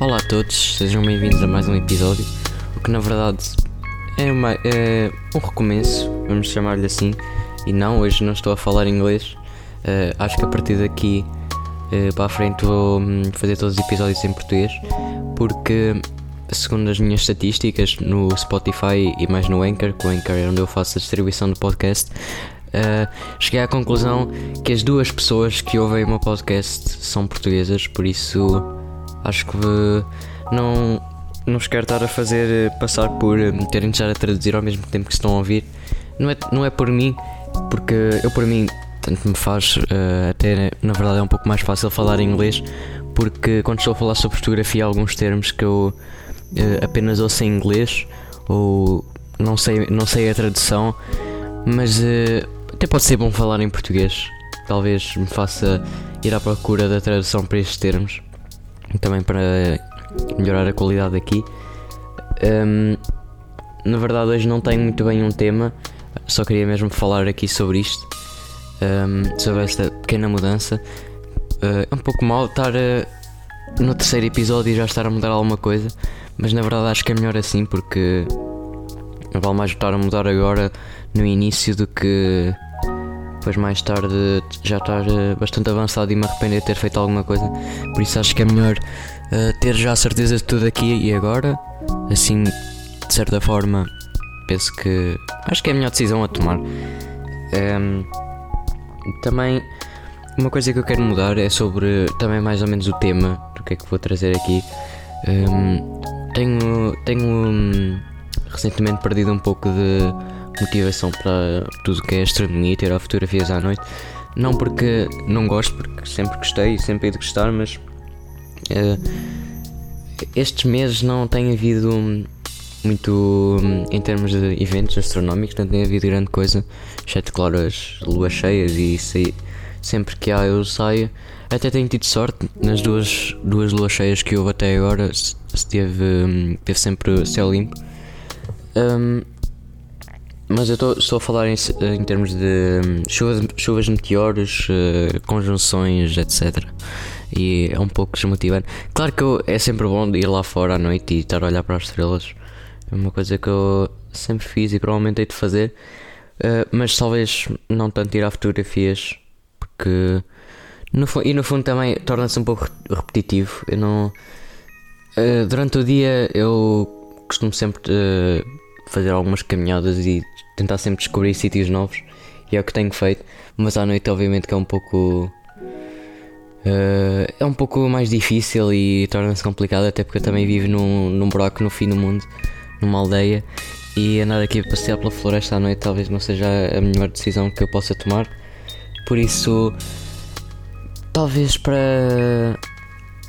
Olá a todos, sejam bem-vindos a mais um episódio. O que na verdade é, uma, é um recomeço, vamos chamar-lhe assim. E não, hoje não estou a falar inglês. Uh, acho que a partir daqui uh, para a frente vou um, fazer todos os episódios em português, porque segundo as minhas estatísticas no Spotify e mais no Anchor, que o Anchor é onde eu faço a distribuição do podcast, uh, cheguei à conclusão que as duas pessoas que ouvem o meu podcast são portuguesas, por isso acho que não, não vos quero estar a fazer passar por terem de estar a traduzir ao mesmo tempo que estão a ouvir. Não é, não é por mim, porque eu por mim tanto me faz, uh, até na verdade é um pouco mais fácil falar inglês, porque quando estou a falar sobre fotografia há alguns termos que eu uh, apenas ouço em inglês ou não sei, não sei a tradução, mas uh, até pode ser bom falar em português. Talvez me faça ir à procura da tradução para estes termos, também para melhorar a qualidade aqui. Um, na verdade, hoje não tenho muito bem um tema, só queria mesmo falar aqui sobre isto, um, sobre esta pequena mudança. Uh, é um pouco mal estar uh, no terceiro episódio e já estar a mudar alguma coisa, mas na verdade acho que é melhor assim porque vale mais estar a mudar agora no início do que depois mais tarde já estar uh, bastante avançado e me arrepender de ter feito alguma coisa. Por isso acho que é melhor ter já a certeza de tudo aqui e agora, assim de certa forma penso que acho que é a melhor decisão a tomar. Um, também uma coisa que eu quero mudar é sobre também mais ou menos o tema do que é que vou trazer aqui. Um, tenho tenho um, recentemente perdido um pouco de motivação para tudo que é astronomia tirar fotografias à noite. Não porque não gosto, porque sempre gostei e sempre hei de gostar, mas uh, estes meses não tem havido muito hum, em termos de eventos astronómicos, não tem havido grande coisa, exceto, claro, as luas cheias e isso sempre que há eu saio. Até tenho tido sorte nas duas, duas luas cheias que houve até agora, se teve, hum, teve sempre céu limpo. Um, mas eu estou a falar em, em termos de um, chuvas, chuvas meteoros, uh, conjunções, etc. E é um pouco desmotivante. Claro que eu, é sempre bom ir lá fora à noite e estar a olhar para as estrelas. É uma coisa que eu sempre fiz e provavelmente hei de fazer, uh, mas talvez não tanto tirar fotografias, porque no, e no fundo também torna-se um pouco repetitivo. Eu não. Uh, durante o dia eu costumo sempre uh, fazer algumas caminhadas e tentar sempre descobrir sítios novos, e é o que tenho feito, mas à noite, obviamente, que é um pouco. Uh, é um pouco mais difícil e torna-se complicado, até porque eu também vivo num, num buraco no fim do mundo numa aldeia e andar aqui a passear pela floresta à noite talvez não seja a melhor decisão que eu possa tomar. Por isso, talvez para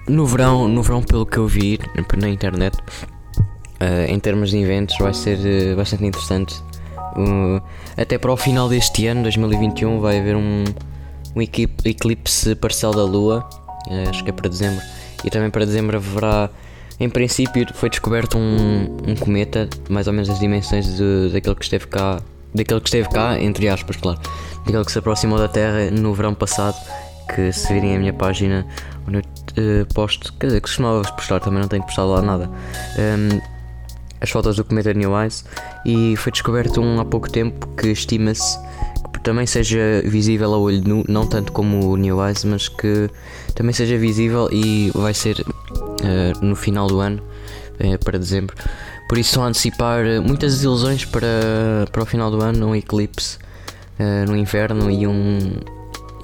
no verão, no verão pelo que eu vi na internet, uh, em termos de eventos, vai ser uh, bastante interessante. Uh, até para o final deste ano, 2021, vai haver um, um eclipse parcial da Lua, acho que é para dezembro, e também para dezembro haverá em princípio foi descoberto um, um cometa, mais ou menos as dimensões de, daquele que esteve cá, daquele que esteve cá, entre aspas, claro, daquele que se aproximou da Terra no verão passado, que se virem a minha página onde eu uh, posto, quer dizer, costumava postar, também não tenho postado lá nada. Um, as fotos do cometa New Eyes e foi descoberto um há pouco tempo que estima-se que também seja visível a olho nu, não tanto como o New Eyes, mas que também seja visível e vai ser uh, no final do ano, uh, para dezembro. Por isso a antecipar eh, muitas desilusões para, para o final do ano, um eclipse no inverno e um,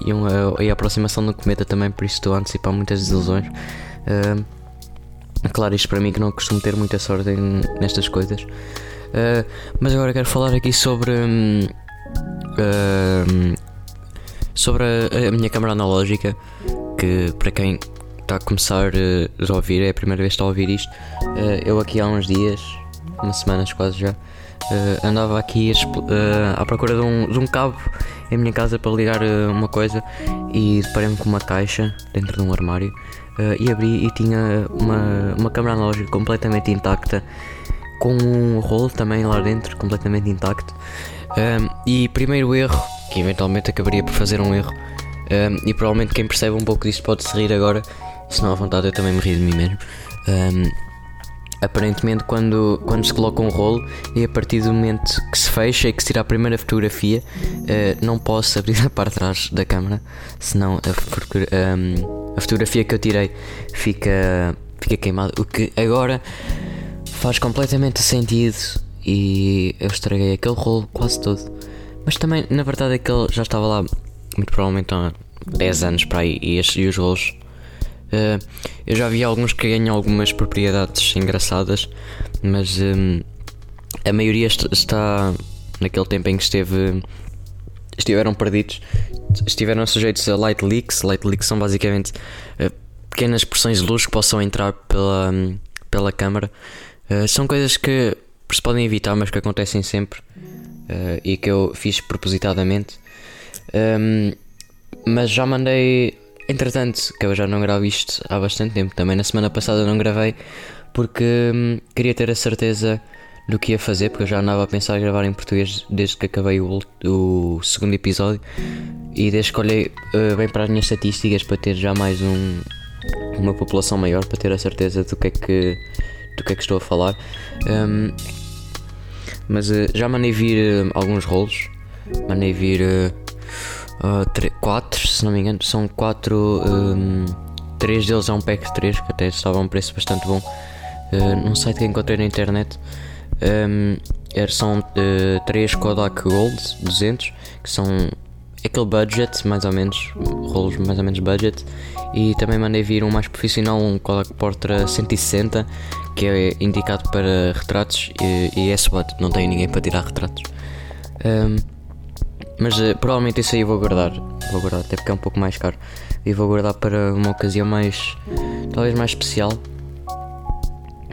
e, um, e a aproximação do cometa também, por isso estou a antecipar muitas desilusões. Claro, isto para mim que não costumo ter muita sorte em, nestas coisas. Uh, mas agora quero falar aqui sobre. Uh, sobre a, a, minha câmera analógica. Que para quem está a começar uh, a ouvir, é a primeira vez que está a ouvir isto. Eu aqui há uns dias, umas semanas quase já, andava aqui à procura de um, de um cabo em minha casa para ligar uma coisa e deparei-me com uma caixa dentro de um armário e abri e tinha uma, uma câmera analógica completamente intacta com um rolo também lá dentro completamente intacto e primeiro erro que eventualmente acabaria por fazer um erro Um, e provavelmente quem percebe um pouco disto pode se rir agora. Se não à vontade, eu também me rio de mim mesmo. Um, aparentemente, quando, quando se coloca um rolo e a partir do momento que se fecha e que se tira a primeira fotografia, uh, não posso abrir a parte de trás da câmera, senão a, um, a fotografia que eu tirei fica, fica queimada. O que agora faz completamente sentido e eu estraguei aquele rolo quase todo. Mas também, na verdade, é que ele já estava lá, muito provavelmente há 10 anos para aí, e, estes, e os rolos. Uh, eu já vi alguns que ganham algumas propriedades engraçadas, mas um, a maioria está naquele tempo em que esteve estiveram perdidos, estiveram sujeitos a light leaks. Light leaks são basicamente uh, pequenas porções de luz que possam entrar pela, um, pela câmara. Uh, são coisas que se podem evitar, mas que acontecem sempre uh, e que eu fiz propositadamente. Um, mas já mandei, entretanto, que eu já não gravo isto há bastante tempo. Também na semana passada não gravei porque um, queria ter a certeza do que ia fazer, porque eu já andava a pensar em gravar em português desde que acabei o, o segundo episódio e desde que olhei uh, bem para as minhas estatísticas para ter já mais um, uma população maior, para ter a certeza do que é que, do que, é que estou a falar. Um, mas uh, já mandei vir uh, alguns rolos. Mandei vir uh, quatro, se não me engano. São quatro. Um, três deles é um pack de 3, que até estava a um preço bastante bom. num site que encontrei na internet. Um, são uh, 3 Kodak Gold 200, que são aquele budget, mais ou menos, rolos mais ou menos budget. E também mandei vir um mais profissional, um Kodak Portra 160, que é indicado para retratos e, e é SWAT, não tenho ninguém para tirar retratos. Um, mas uh, provavelmente isso aí vou guardar, vou guardar, até porque é um pouco mais caro. E vou guardar para uma ocasião mais, talvez mais especial.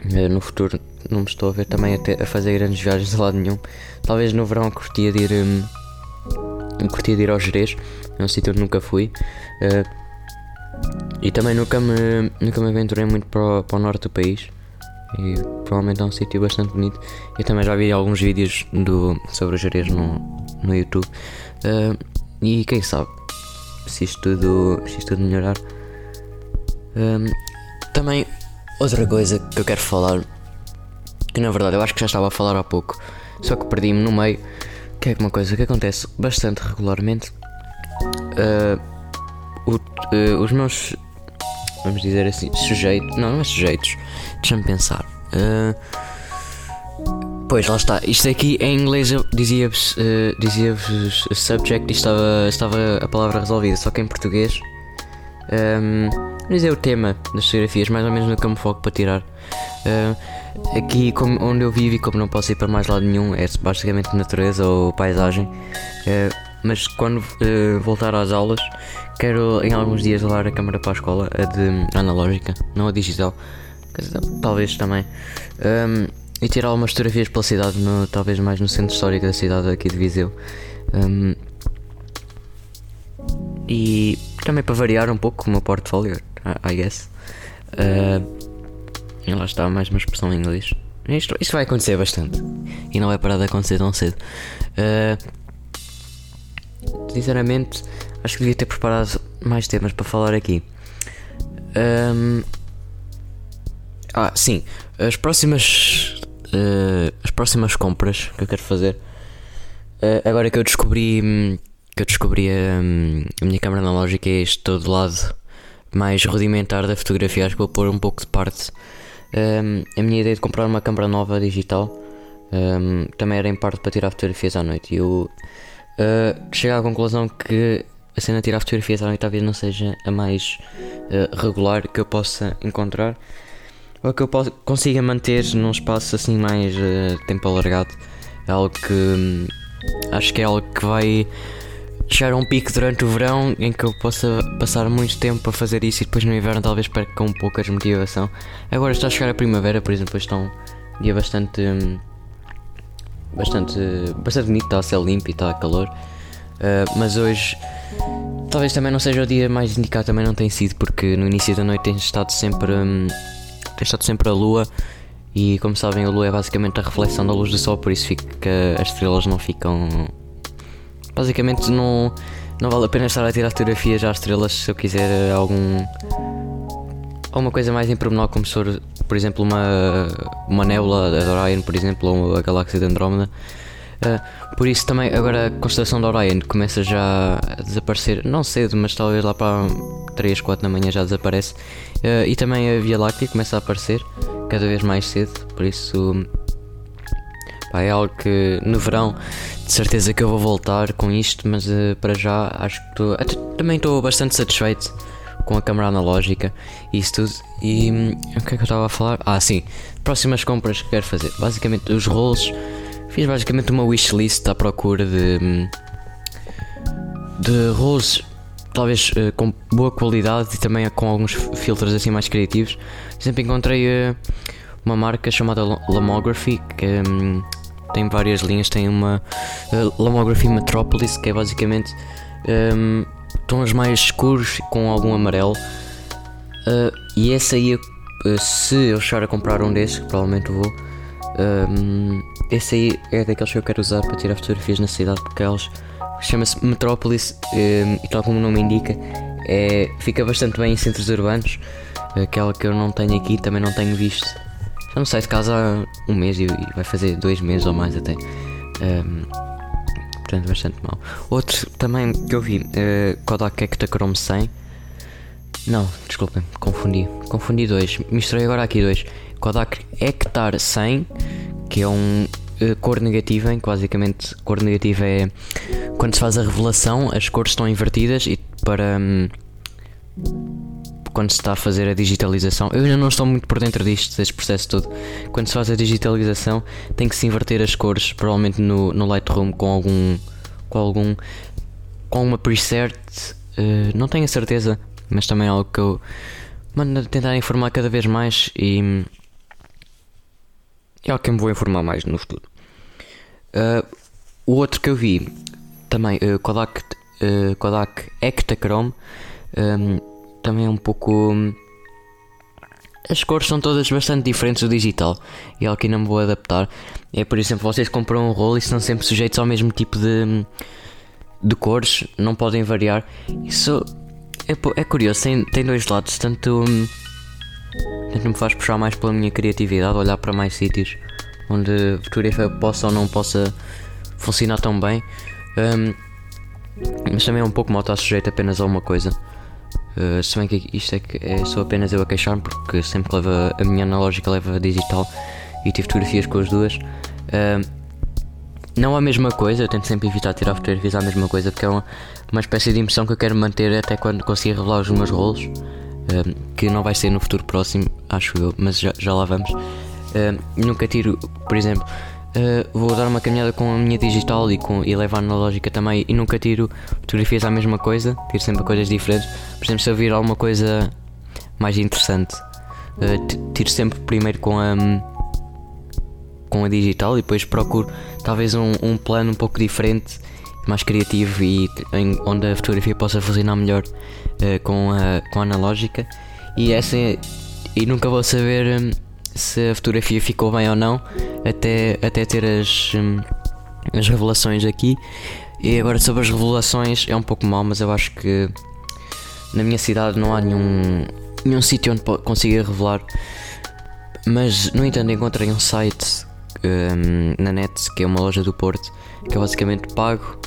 Uh, no futuro não me estou a ver também a, ter, a, fazer grandes viagens de lado nenhum. Talvez no verão curtia de ir, um, curtia de ir ao Jerez, é um sítio onde nunca fui. Uh, e também nunca me, nunca me aventurei muito para o, para o norte do país. E provavelmente é um sítio bastante bonito. Eu também já vi alguns vídeos do, sobre o Jerez no, no YouTube. Uh, e quem sabe se isto tudo, se isto tudo melhorar. Um, também outra coisa que eu quero falar, que na verdade eu acho que já estava a falar há pouco, só que perdi-me no meio, que é uma coisa que acontece bastante regularmente. Uh, o, uh, os meus vamos dizer assim, sujeitos. Não, não é sujeitos. Deixa-me pensar. Uh, pois, lá está. Isto aqui em inglês dizia-vos uh, dizia subject e estava, estava a palavra resolvida. Só que em português. Um, dizer o tema das fotografias, mais ou menos no que eu me foco para tirar. Uh, aqui, como, onde eu vivo e como não posso ir para mais lado nenhum, é basicamente natureza ou paisagem. Uh, mas quando uh, voltar às aulas, quero em alguns dias levar a câmera para a escola, a de analógica, não a digital, talvez também, um, e tirar algumas fotografias pela cidade, no, talvez mais no centro histórico da cidade aqui de Viseu. Um, e também para variar um pouco o meu portfólio, I guess. Uh, e lá está, mais uma expressão em inglês. Isto, isto vai acontecer bastante. E não vai parar de acontecer tão cedo. Uh, sinceramente, acho que devia ter preparado mais temas para falar aqui. Um, ah, sim, as próximas. Uh, as próximas compras que eu quero fazer. Uh, agora que eu descobri. Que eu descobri a, a minha câmera analógica é este todo lado mais rudimentar da fotografia. Acho que vou pôr um pouco de parte. Um, a minha ideia de comprar uma câmera nova digital um, também era em parte para tirar fotografias à noite. E eu uh, chegar à conclusão que a cena de tirar fotografias à noite talvez não seja a mais uh, regular que eu possa encontrar ou que eu possa, consiga manter num espaço assim mais uh, tempo alargado. É algo que hum, acho que é algo que vai chegar a um pico durante o verão em que eu possa passar muito tempo a fazer isso e depois no inverno talvez perca um pouco desmotivação. Agora está a chegar a primavera, por exemplo, está um dia bastante. Hum, bastante, bastante bonito, está a céu limpo e está a calor. Uh, mas hoje talvez também não seja o dia mais indicado, também não tem sido, porque no início da noite tem estado sempre, um, tem estado sempre a lua. E como sabem, a lua é basicamente a reflexão da luz do sol, por isso fica, as estrelas não ficam. Basicamente não, não vale a pena estar a tirar fotografias às estrelas se eu quiser algum. alguma coisa mais em pormenor, como se por exemplo, uma, uma nébula de Orion, por exemplo, ou a galáxia de Andrómeda. Uh, por isso também agora a constelação de Orion começa já a desaparecer, não cedo, mas talvez lá para 3, 4 da manhã já desaparece. Uh, e também a Via Láctea começa a aparecer cada vez mais cedo, por isso pá, é algo que no verão de certeza que eu vou voltar com isto, mas uh, para já acho que tô, também estou bastante satisfeito com a câmera analógica e isso tudo. E hum, o que é que eu estava a falar? Ah, sim, próximas compras que quero fazer. Basicamente, os rolos. Fiz basicamente uma wishlist à procura de. Hum, de rolos talvez uh, com boa qualidade e também com alguns filtros assim mais criativos. Sempre encontrei uh, uma marca chamada Lomography que um, tem várias linhas. Tem uma uh, Lomography Metropolis que é basicamente um, tons mais escuros com algum amarelo. e essa aí, se eu chegar a comprar um desses, que provavelmente vou. Um, esse aí é daqueles que eu quero usar para tirar fotografias na cidade porque elas chama-se Metrópolis um, e tal como o nome indica é, fica bastante bem em centros urbanos aquela que eu não tenho aqui também não tenho visto já não sei se casa há um mês e, vai fazer dois meses ou mais até. Um, portanto bastante mal. Outro também que eu vi uh, Kodak Ektachrome 100 não, desculpem, confundi. Confundi dois, misturei agora aqui dois. Kodak Hectar 100 que é um uh, cor negativa, em que basicamente cor negativa é quando se faz a revelação, as cores estão invertidas e para um, quando se está a fazer a digitalização, eu ainda não estou muito por dentro disto, deste processo todo. Quando se faz a digitalização, tem que se inverter as cores, provavelmente no, no Lightroom com algum com algum com uma preset, uh, não tenho a certeza, mas também é algo que eu mando tentar informar cada vez mais e é algo que me vou informar mais no futuro. Uh, o outro que eu vi também, uh, Kodak, uh, Kodak Ektachrome, um, também é um pouco. As cores são todas bastante diferentes do digital e é algo que não me vou adaptar. É por exemplo, vocês compram um rolo e estão sempre sujeitos ao mesmo tipo de, de cores, não podem variar. Isso é, é curioso, tem, tem dois lados, tanto. Um, Portanto, me faz puxar mais pela minha criatividade, olhar para mais sítios onde a fotografia possa ou não possa funcionar tão bem. Um, mas também é um pouco mal estar sujeito apenas a uma coisa. Uh, se bem que isto é que é só apenas eu a queixar-me, porque sempre que leva a minha analógica leva a digital e tive fotografias com as duas. Uh, não a mesma coisa, eu tento sempre evitar tirar fotografias à mesma coisa, porque é uma, uma espécie de impressão que eu quero manter até quando conseguir revelar os meus rolos que não vai ser no futuro próximo, acho eu, mas já, já lá vamos. nunca tiro, por exemplo, Uh, vou dar uma caminhada com a minha digital e, com, e levar analógica também e nunca tiro fotografias à mesma coisa, tiro sempre coisas diferentes. Por exemplo, se eu vir alguma coisa mais interessante, uh, tiro sempre primeiro com a, com a digital e depois procuro talvez um, um plano um pouco diferente mais criativo e em, onde a fotografia possa funcionar melhor uh, com, a, com a analógica e essa e nunca vou saber um, se a fotografia ficou bem ou não até, até ter as, um, as revelações aqui e agora sobre as revelações é um pouco mal mas eu acho que na minha cidade não há nenhum, nenhum sítio onde consiga revelar mas no entanto encontrei um site um, na net que é uma loja do Porto que é basicamente pago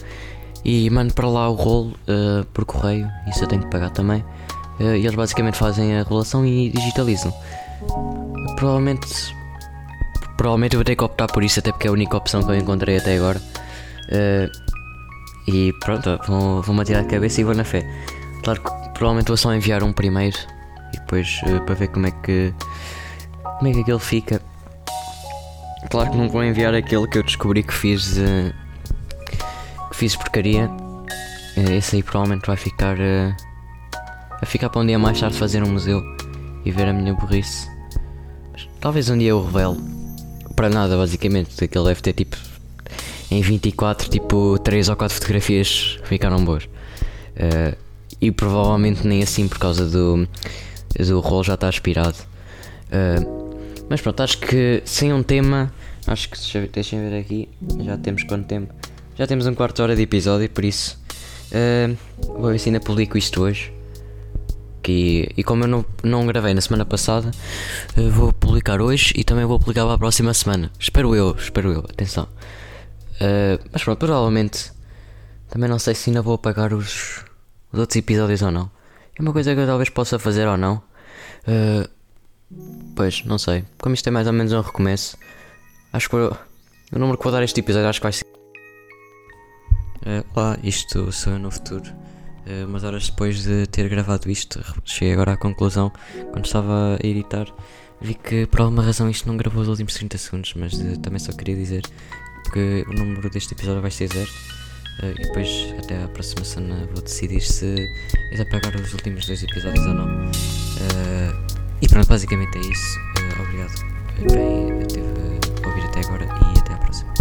e mando para lá o rolo uh, por correio, isso eu tenho que pagar também. Uh, e eles basicamente fazem a revelação e digitalizam. Provavelmente, provavelmente vou ter que optar por isso, até porque é a única opção que eu encontrei até agora. Uh, e pronto, vou, vou-me atirar de cabeça e vou na fé. Claro que provavelmente vou só enviar um primeiro e depois para ver como é que como é que aquele fica. Claro que não vou enviar aquele que eu descobri que fiz fiz porcaria, esse aí provavelmente vai ficar uh, a ficar para um dia mais tarde fazer um museu e ver a minha burrice. Talvez um dia eu revele. Para nada, basicamente, aquele deve ter tipo em 24, tipo 3 ou 4 fotografias ficaram boas. Uh, e provavelmente nem assim por causa do, do rol já está aspirado. Uh, mas pronto, acho que sem um tema, acho que deixem ver aqui, já temos quanto tempo? Já temos um quarto de hora de episódio, por isso Uh, vou ver se ainda publico isto hoje. Que, e como eu não, não gravei na semana passada, uh, vou publicar hoje e também vou publicar para a próxima semana. Espero eu, espero eu, atenção. Uh, mas pronto, provavelmente também não sei se ainda vou apagar os, os outros episódios ou não. É uma coisa que eu talvez possa fazer ou não. Uh, pois, não sei. Como isto é mais ou menos um recomeço, acho que o número que vou dar este episódio acho que vai ser. Uh, olá, isto sou eu no futuro. Uh, umas horas depois de ter gravado isto, cheguei agora à conclusão, quando estava a editar, vi que por alguma razão isto não gravou os últimos 30 segundos, mas uh, também só queria dizer que o número deste episódio vai ser zero. Uh, e depois, até à próxima semana, vou decidir se é apagar os últimos dois episódios ou não. E pronto, basicamente é isso. Obrigado a quem a ouvir até agora e até à próxima.